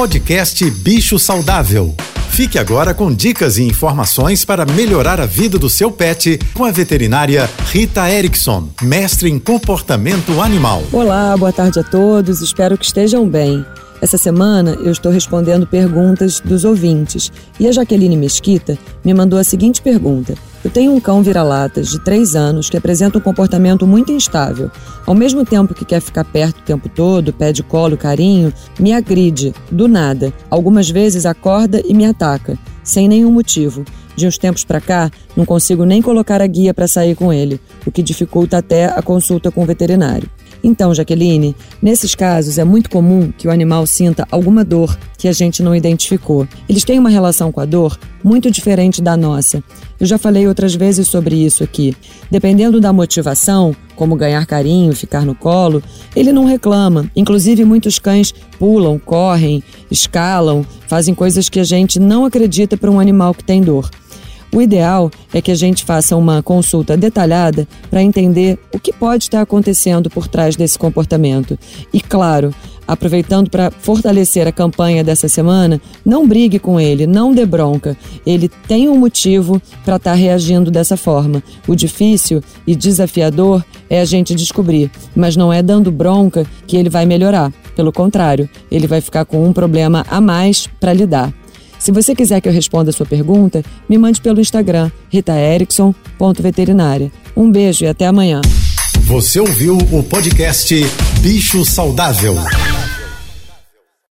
Podcast Bicho Saudável. Fique agora com dicas e informações para melhorar a vida do seu pet com a veterinária Rita Erickson, mestre em comportamento animal. Olá, boa tarde a todos, espero que estejam bem. Essa semana eu estou respondendo perguntas dos ouvintes e a Jaqueline Mesquita me mandou a seguinte pergunta. Eu tenho um cão vira-latas de 3 anos que apresenta um comportamento muito instável. Ao mesmo tempo que quer ficar perto o tempo todo, pede colo, carinho, me agride, do nada. Algumas vezes acorda e me ataca, sem nenhum motivo. De uns tempos para cá, não consigo nem colocar a guia para sair com ele, o que dificulta até a consulta com o veterinário. Então, Jaqueline, nesses casos é muito comum que o animal sinta alguma dor que a gente não identificou. Eles têm uma relação com a dor muito diferente da nossa. Eu já falei outras vezes sobre isso aqui. Dependendo da motivação, como ganhar carinho, ficar no colo, ele não reclama. Inclusive, muitos cães pulam, correm, escalam, fazem coisas que a gente não acredita para um animal que tem dor. O ideal é que a gente faça uma consulta detalhada para entender o que pode estar acontecendo por trás desse comportamento. E, claro, aproveitando para fortalecer a campanha dessa semana, não brigue com ele, não dê bronca. Ele tem um motivo para estar tá reagindo dessa forma. O difícil e desafiador é a gente descobrir, mas não é dando bronca que ele vai melhorar. Pelo contrário, ele vai ficar com um problema a mais para lidar. Se você quiser que eu responda a sua pergunta, me mande pelo Instagram, ritaerickson.veterinária. Um beijo e até amanhã. Você ouviu o podcast Bicho Saudável.